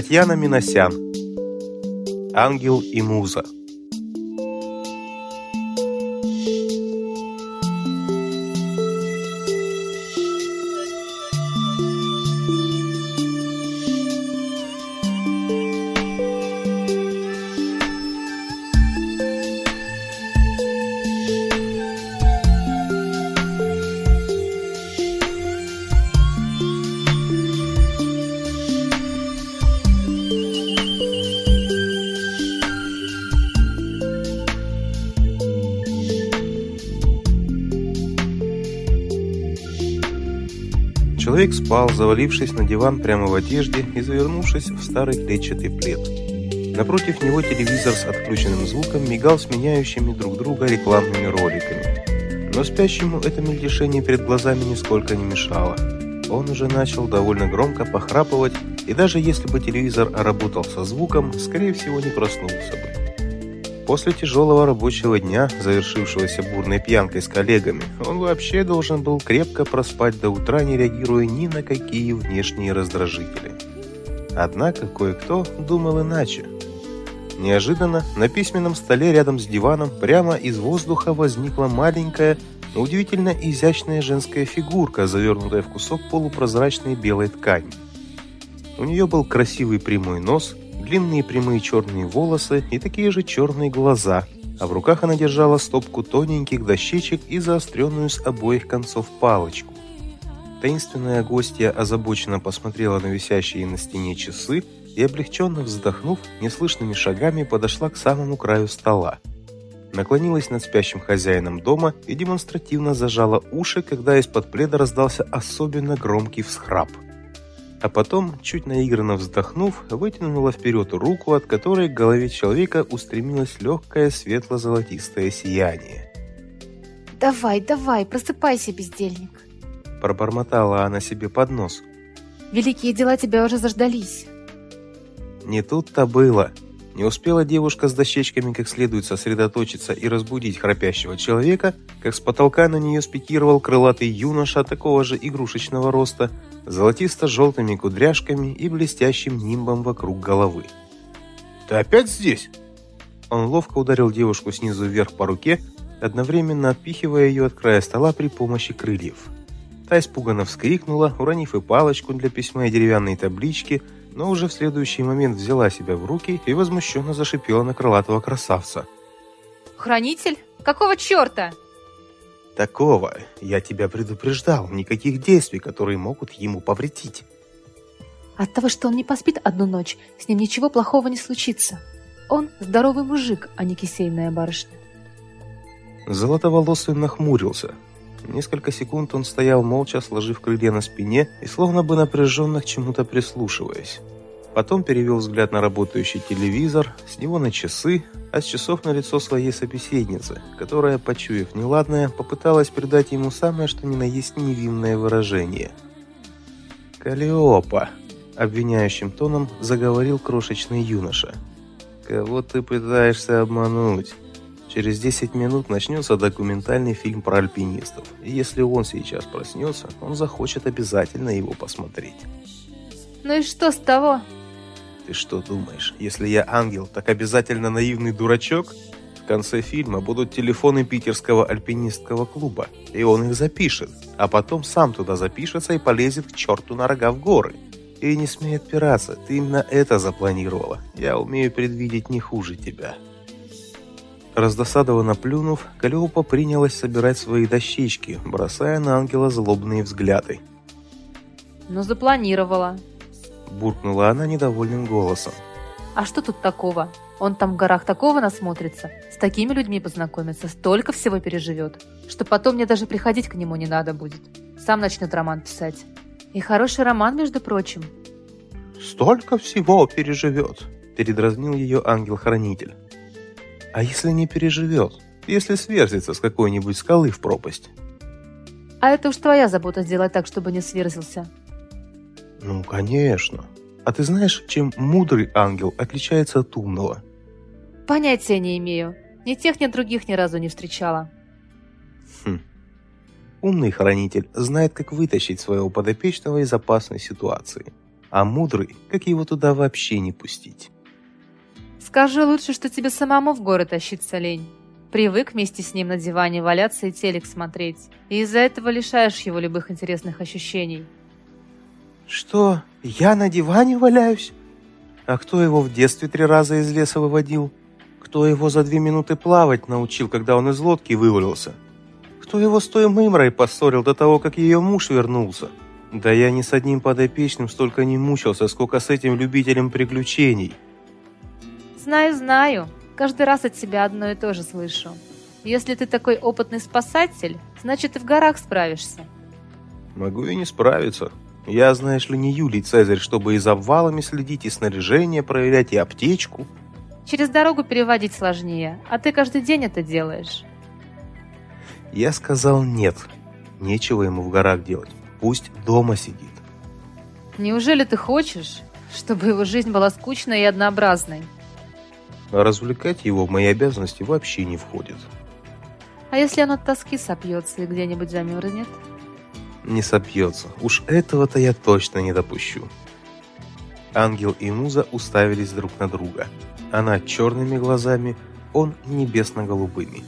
Татьяна Миносян. Ангел и муза. Человек спал, завалившись на диван прямо в одежде и завернувшись в старый клетчатый плед. Напротив него телевизор с отключенным звуком мигал сменяющими друг друга рекламными роликами. Но спящему это мельтешение перед глазами нисколько не мешало. Он уже начал довольно громко похрапывать, и даже если бы телевизор работал со звуком, скорее всего не проснулся бы. После тяжелого рабочего дня, завершившегося бурной пьянкой с коллегами, он вообще должен был крепко проспать до утра, не реагируя ни на какие внешние раздражители. Однако кое-кто думал иначе. Неожиданно на письменном столе рядом с диваном прямо из воздуха возникла маленькая, но удивительно изящная женская фигурка, завернутая в кусок полупрозрачной белой ткани. У нее был красивый прямой нос – длинные прямые черные волосы и такие же черные глаза, а в руках она держала стопку тоненьких дощечек и заостренную с обоих концов палочку. Таинственная гостья озабоченно посмотрела на висящие на стене часы и, облегченно вздохнув, неслышными шагами подошла к самому краю стола. Наклонилась над спящим хозяином дома и демонстративно зажала уши, когда из-под пледа раздался особенно громкий всхрап – а потом, чуть наигранно вздохнув, вытянула вперед руку, от которой к голове человека устремилось легкое светло-золотистое сияние. «Давай, давай, просыпайся, бездельник!» Пробормотала она себе под нос. «Великие дела тебя уже заждались!» Не тут-то было. Не успела девушка с дощечками как следует сосредоточиться и разбудить храпящего человека, как с потолка на нее спикировал крылатый юноша такого же игрушечного роста, золотисто-желтыми кудряшками и блестящим нимбом вокруг головы. «Ты опять здесь?» Он ловко ударил девушку снизу вверх по руке, одновременно отпихивая ее от края стола при помощи крыльев. Та испуганно вскрикнула, уронив и палочку для письма и деревянные таблички – но уже в следующий момент взяла себя в руки и возмущенно зашипела на крылатого красавца. «Хранитель? Какого черта?» «Такого. Я тебя предупреждал. Никаких действий, которые могут ему повредить». От того, что он не поспит одну ночь, с ним ничего плохого не случится. Он здоровый мужик, а не кисейная барышня. Золотоволосый нахмурился. Несколько секунд он стоял молча, сложив крылья на спине и словно бы напряженно к чему-то прислушиваясь. Потом перевел взгляд на работающий телевизор, с него на часы, а с часов на лицо своей собеседницы, которая, почуяв неладное, попыталась придать ему самое что ни на есть невинное выражение. «Калиопа!» – обвиняющим тоном заговорил крошечный юноша. «Кого ты пытаешься обмануть?» Через 10 минут начнется документальный фильм про альпинистов. И если он сейчас проснется, он захочет обязательно его посмотреть. Ну и что с того? Ты что думаешь, если я ангел, так обязательно наивный дурачок? В конце фильма будут телефоны питерского альпинистского клуба, и он их запишет, а потом сам туда запишется и полезет к черту на рога в горы. И не смей отпираться, ты именно это запланировала. Я умею предвидеть не хуже тебя. Раздосадованно плюнув, Калиопа принялась собирать свои дощечки, бросая на ангела злобные взгляды. «Ну, запланировала», – буркнула она недовольным голосом. «А что тут такого? Он там в горах такого насмотрится, с такими людьми познакомится, столько всего переживет, что потом мне даже приходить к нему не надо будет. Сам начнет роман писать. И хороший роман, между прочим». «Столько всего переживет», – передразнил ее ангел-хранитель. А если не переживет? Если сверзится с какой-нибудь скалы в пропасть? А это уж твоя забота сделать так, чтобы не сверзился. Ну, конечно. А ты знаешь, чем мудрый ангел отличается от умного? Понятия не имею. Ни тех, ни других ни разу не встречала. Хм. Умный хранитель знает, как вытащить своего подопечного из опасной ситуации. а мудрый, как его туда вообще не пустить. Скажи лучше, что тебе самому в город тащиться лень. Привык вместе с ним на диване валяться и телек смотреть. И из-за этого лишаешь его любых интересных ощущений. Что, я на диване валяюсь? А кто его в детстве три раза из леса выводил? Кто его за две минуты плавать научил, когда он из лодки вывалился? Кто его с той мымрой поссорил до того, как ее муж вернулся? Да я ни с одним подопечным столько не мучился, сколько с этим любителем приключений. Знаю, знаю. Каждый раз от тебя одно и то же слышу. Если ты такой опытный спасатель, значит, и в горах справишься. Могу и не справиться. Я, знаешь ли, не Юлий Цезарь, чтобы и за обвалами следить, и снаряжение проверять, и аптечку. Через дорогу переводить сложнее, а ты каждый день это делаешь. Я сказал нет. Нечего ему в горах делать. Пусть дома сидит. Неужели ты хочешь, чтобы его жизнь была скучной и однообразной? А развлекать его в мои обязанности вообще не входит. А если он от тоски сопьется и где-нибудь замерзнет? Не сопьется. Уж этого-то я точно не допущу. Ангел и Муза уставились друг на друга. Она черными глазами, он небесно-голубыми.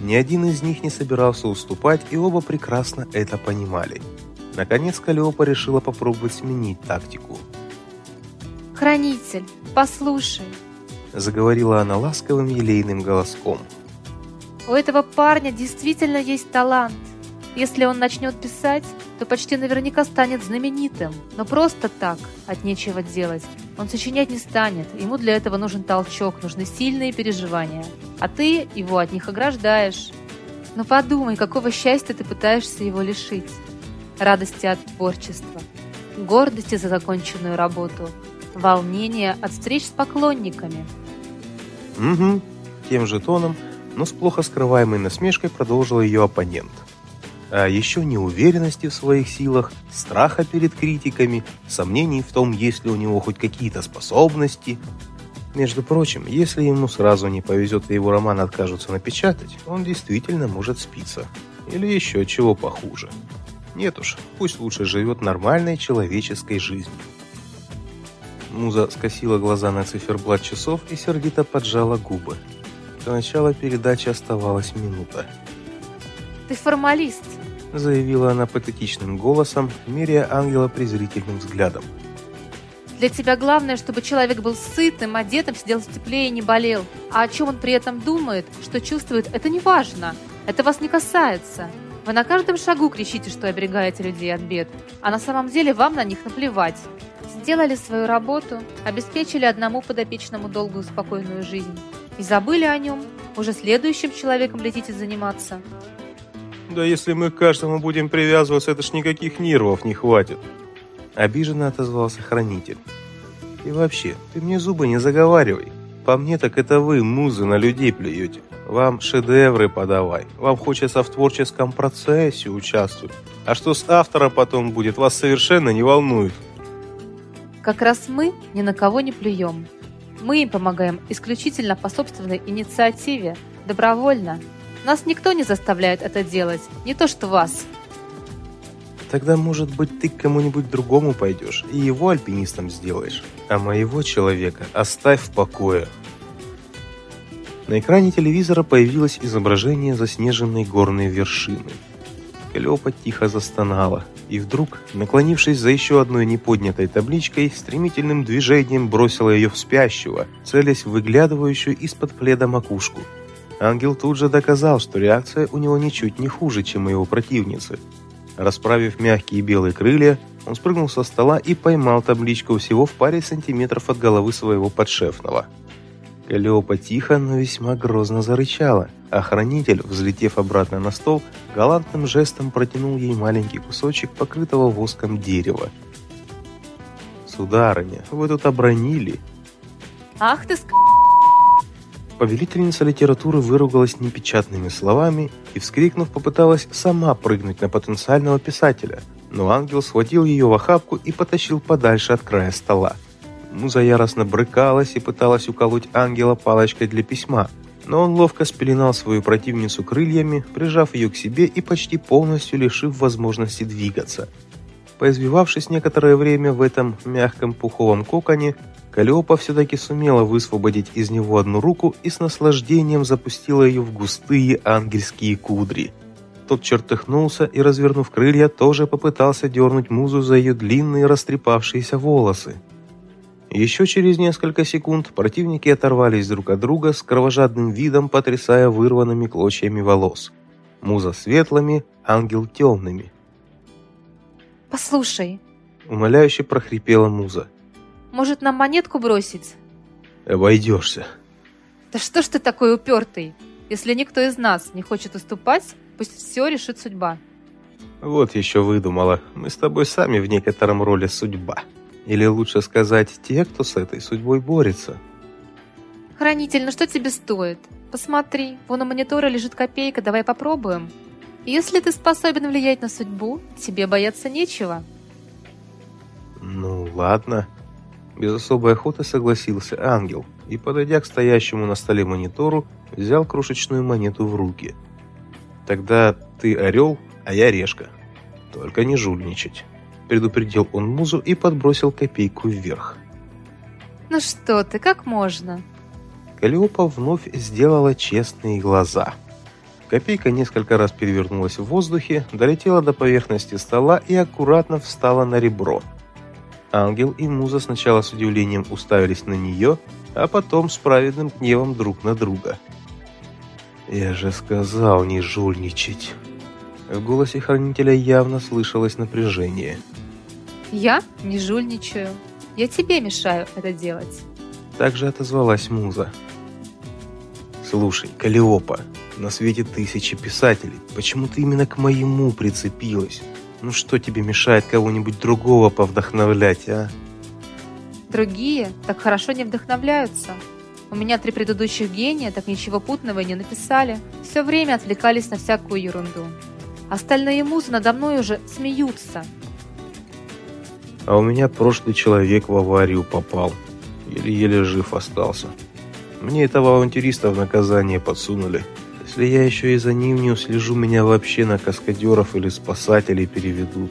Ни один из них не собирался уступать, и оба прекрасно это понимали. Наконец Калиопа решила попробовать сменить тактику. «Хранитель, послушай!» Заговорила она ласковым елейным голоском. «У этого парня действительно есть талант. Если он начнет писать, то почти наверняка станет знаменитым. Но просто так, от нечего делать. Он сочинять не станет, ему для этого нужен толчок, нужны сильные переживания. А ты его от них ограждаешь. Но подумай, какого счастья ты пытаешься его лишить. Радости от творчества, гордости за законченную работу, волнения от встреч с поклонниками. Угу, тем же тоном, но с плохо скрываемой насмешкой продолжил ее оппонент – а еще неуверенности в своих силах, страха перед критиками, сомнений в том, есть ли у него хоть какие-то способности. Между прочим, если ему сразу не повезет и его роман откажутся напечатать, он действительно может спиться. Или еще чего похуже. Нет уж, пусть лучше живет нормальной человеческой жизнью. Муза скосила глаза на циферблат часов и сердито поджала губы. До начала передачи оставалась минута. «Ты формалист», заявила она патетичным голосом, меряя ангела презрительным взглядом. Для тебя главное, чтобы человек был сытым, одетым, сидел в тепле и не болел. А о чем он при этом думает, что чувствует, это не важно. Это вас не касается. Вы на каждом шагу кричите, что оберегаете людей от бед, а на самом деле вам на них наплевать. Сделали свою работу, обеспечили одному подопечному долгую спокойную жизнь. И забыли о нем, уже следующим человеком летите заниматься. Да если мы к каждому будем привязываться, это ж никаких нервов не хватит. Обиженно отозвался хранитель. И вообще, ты мне зубы не заговаривай. По мне так это вы, музы, на людей плюете. Вам шедевры подавай. Вам хочется в творческом процессе участвовать. А что с автора потом будет, вас совершенно не волнует. Как раз мы ни на кого не плюем. Мы им помогаем исключительно по собственной инициативе, добровольно, нас никто не заставляет это делать, не то что вас. Тогда, может быть, ты к кому-нибудь другому пойдешь и его альпинистом сделаешь, а моего человека оставь в покое. На экране телевизора появилось изображение заснеженной горной вершины. Клёпа тихо застонала, и вдруг, наклонившись за еще одной неподнятой табличкой, стремительным движением бросила ее в спящего, целясь в выглядывающую из-под пледа макушку – Ангел тут же доказал, что реакция у него ничуть не хуже, чем у его противницы. Расправив мягкие белые крылья, он спрыгнул со стола и поймал табличку всего в паре сантиметров от головы своего подшефного. Калиопа тихо, но весьма грозно зарычала, а хранитель, взлетев обратно на стол, галантным жестом протянул ей маленький кусочек покрытого воском дерева. «Сударыня, вы тут обронили!» «Ах ты, ск... Повелительница литературы выругалась непечатными словами и, вскрикнув, попыталась сама прыгнуть на потенциального писателя, но ангел схватил ее в охапку и потащил подальше от края стола. Муза яростно брыкалась и пыталась уколоть ангела палочкой для письма, но он ловко спеленал свою противницу крыльями, прижав ее к себе и почти полностью лишив возможности двигаться. Поизвивавшись некоторое время в этом мягком пуховом коконе, Калиопа все-таки сумела высвободить из него одну руку и с наслаждением запустила ее в густые ангельские кудри. Тот чертыхнулся и, развернув крылья, тоже попытался дернуть музу за ее длинные растрепавшиеся волосы. Еще через несколько секунд противники оторвались друг от друга с кровожадным видом, потрясая вырванными клочьями волос. Муза светлыми, ангел темными. «Послушай», — умоляюще прохрипела Муза. «Может, нам монетку бросить?» «Обойдешься». «Да что ж ты такой упертый? Если никто из нас не хочет уступать, пусть все решит судьба». «Вот еще выдумала. Мы с тобой сами в некотором роли судьба». Или лучше сказать, те, кто с этой судьбой борется. Хранитель, ну что тебе стоит? Посмотри, вон у монитора лежит копейка, давай попробуем. Если ты способен влиять на судьбу, тебе бояться нечего. Ну, ладно. Без особой охоты согласился ангел и, подойдя к стоящему на столе монитору, взял крошечную монету в руки. Тогда ты орел, а я решка. Только не жульничать предупредил он музу и подбросил копейку вверх. «Ну что ты, как можно?» Калиопа вновь сделала честные глаза. Копейка несколько раз перевернулась в воздухе, долетела до поверхности стола и аккуратно встала на ребро. Ангел и Муза сначала с удивлением уставились на нее, а потом с праведным гневом друг на друга. «Я же сказал не жульничать!» В голосе хранителя явно слышалось напряжение. «Я не жульничаю. Я тебе мешаю это делать». Также отозвалась Муза. «Слушай, Калиопа, на свете тысячи писателей. Почему ты именно к моему прицепилась? Ну что тебе мешает кого-нибудь другого повдохновлять, а?» Другие так хорошо не вдохновляются. У меня три предыдущих гения так ничего путного не написали. Все время отвлекались на всякую ерунду. Остальные музы надо мной уже смеются. А у меня прошлый человек в аварию попал. Еле-еле жив остался. Мне этого авантюриста в наказание подсунули. Если я еще и за ним не услежу, меня вообще на каскадеров или спасателей переведут.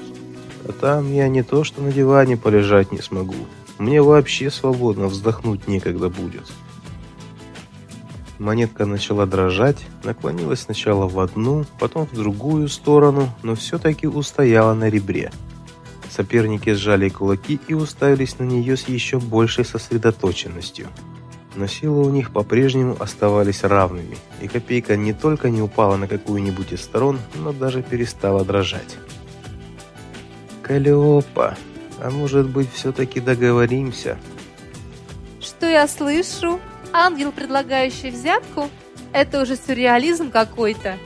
А там я не то что на диване полежать не смогу. Мне вообще свободно вздохнуть некогда будет. Монетка начала дрожать, наклонилась сначала в одну, потом в другую сторону, но все-таки устояла на ребре. Соперники сжали кулаки и уставились на нее с еще большей сосредоточенностью. Но силы у них по-прежнему оставались равными, и копейка не только не упала на какую-нибудь из сторон, но даже перестала дрожать. «Калиопа, а может быть, все-таки договоримся?» «Что я слышу?» Ангел, предлагающий взятку, это уже сюрреализм какой-то.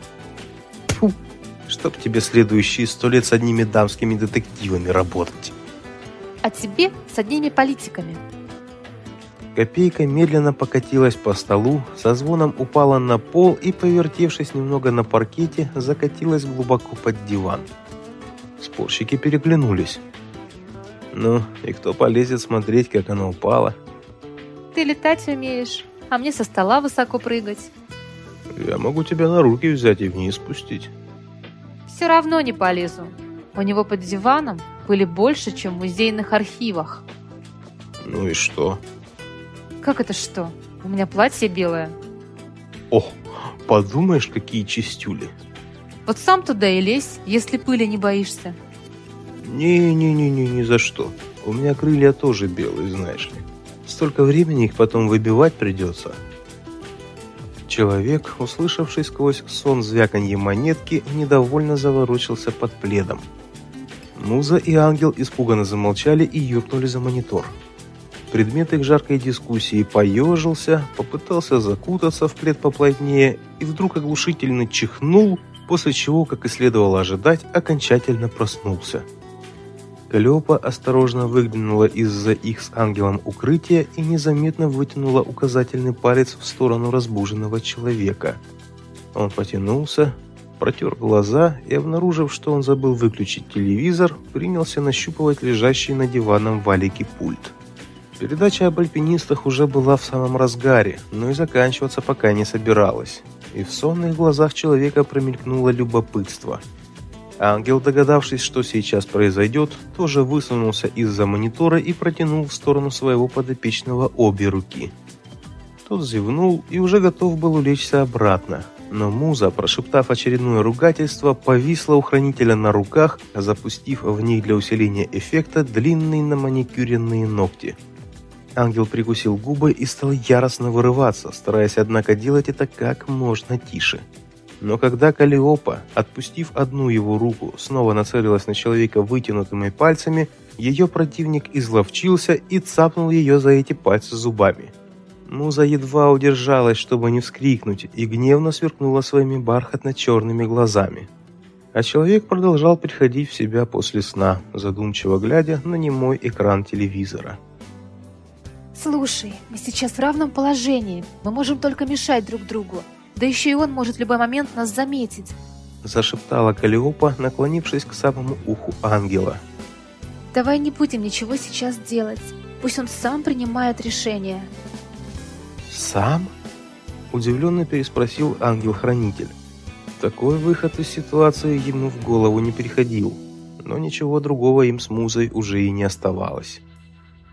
Чтоб тебе следующие сто лет с одними дамскими детективами работать. А тебе с одними политиками. Копейка медленно покатилась по столу, со звоном упала на пол и, повертевшись немного на паркете, закатилась глубоко под диван. Спорщики переглянулись. Ну, и кто полезет смотреть, как она упала? Ты летать умеешь, а мне со стола высоко прыгать. Я могу тебя на руки взять и вниз спустить. Все равно не полезу. У него под диваном были больше, чем в музейных архивах. Ну и что? Как это что? У меня платье белое. О, подумаешь, какие чистюли. Вот сам туда и лезь, если пыли не боишься. Не-не-не-не, ни за что. У меня крылья тоже белые, знаешь ли. Столько времени их потом выбивать придется. Человек, услышавший сквозь сон звяканье монетки, недовольно заворочился под пледом. Муза и ангел испуганно замолчали и юркнули за монитор. Предмет их жаркой дискуссии поежился, попытался закутаться в плед поплотнее и вдруг оглушительно чихнул, после чего, как и следовало ожидать, окончательно проснулся. Калиопа осторожно выглянула из-за их с ангелом укрытия и незаметно вытянула указательный палец в сторону разбуженного человека. Он потянулся, протер глаза и, обнаружив, что он забыл выключить телевизор, принялся нащупывать лежащий на диваном валике пульт. Передача об альпинистах уже была в самом разгаре, но и заканчиваться пока не собиралась. И в сонных глазах человека промелькнуло любопытство – Ангел, догадавшись, что сейчас произойдет, тоже высунулся из-за монитора и протянул в сторону своего подопечного обе руки. Тот зевнул и уже готов был улечься обратно, но Муза, прошептав очередное ругательство, повисла у хранителя на руках, запустив в них для усиления эффекта длинные наманикюренные ногти. Ангел прикусил губы и стал яростно вырываться, стараясь, однако, делать это как можно тише. Но когда Калиопа, отпустив одну его руку, снова нацелилась на человека вытянутыми пальцами, ее противник изловчился и цапнул ее за эти пальцы зубами. Муза едва удержалась, чтобы не вскрикнуть, и гневно сверкнула своими бархатно-черными глазами. А человек продолжал приходить в себя после сна, задумчиво глядя на немой экран телевизора. «Слушай, мы сейчас в равном положении. Мы можем только мешать друг другу. Да еще и он может в любой момент нас заметить», зашептала Калиопа, наклонившись к самому уху ангела. «Давай не будем ничего сейчас делать. Пусть он сам принимает решение». «Сам?» – удивленно переспросил ангел-хранитель. Такой выход из ситуации ему в голову не приходил, но ничего другого им с Музой уже и не оставалось.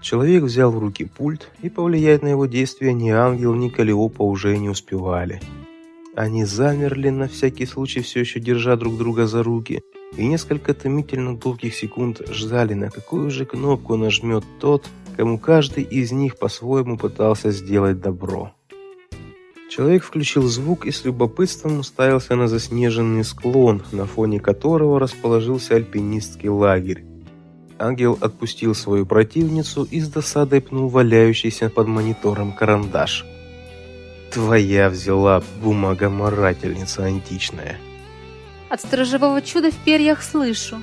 Человек взял в руки пульт, и повлиять на его действия ни ангел, ни Калиопа уже не успевали. Они замерли на всякий случай, все еще держа друг друга за руки, и несколько томительно долгих секунд ждали, на какую же кнопку нажмет тот, кому каждый из них по-своему пытался сделать добро. Человек включил звук и с любопытством уставился на заснеженный склон, на фоне которого расположился альпинистский лагерь. Ангел отпустил свою противницу и с досадой пнул валяющийся под монитором карандаш. «Твоя взяла бумагоморательница античная». «От сторожевого чуда в перьях слышу»,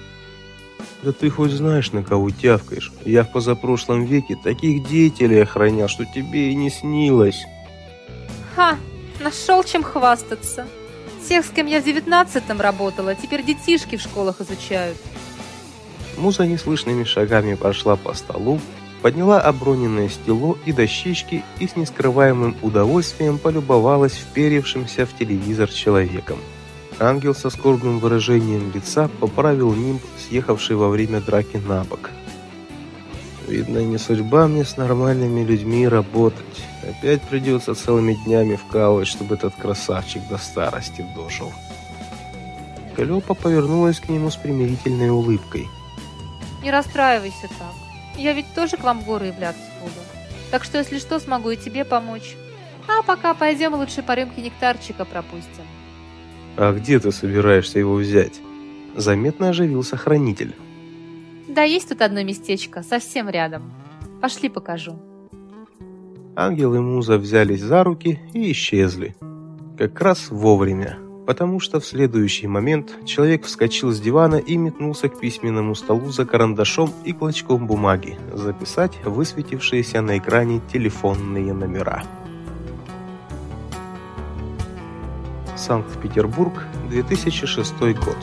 да ты хоть знаешь, на кого тявкаешь. Я в позапрошлом веке таких деятелей охранял, что тебе и не снилось. Ха, нашел чем хвастаться. Тех, с кем я в девятнадцатом работала, теперь детишки в школах изучают. Муза неслышными шагами прошла по столу, подняла оброненное стело и дощечки и с нескрываемым удовольствием полюбовалась вперевшимся в телевизор человеком. Ангел со скорбным выражением лица поправил нимб, съехавший во время драки на бок. Видно, не судьба мне с нормальными людьми работать. Опять придется целыми днями вкалывать, чтобы этот красавчик до старости дожил. Калёпа повернулась к нему с примирительной улыбкой. Не расстраивайся так. Я ведь тоже к вам в горы являться буду. Так что, если что, смогу и тебе помочь. А пока пойдем лучше по рюмке нектарчика пропустим. «А где ты собираешься его взять?» Заметно оживился хранитель. «Да есть тут одно местечко, совсем рядом. Пошли покажу». Ангел и Муза взялись за руки и исчезли. Как раз вовремя, потому что в следующий момент человек вскочил с дивана и метнулся к письменному столу за карандашом и клочком бумаги, записать высветившиеся на экране телефонные номера. Санкт-Петербург, 2006 год.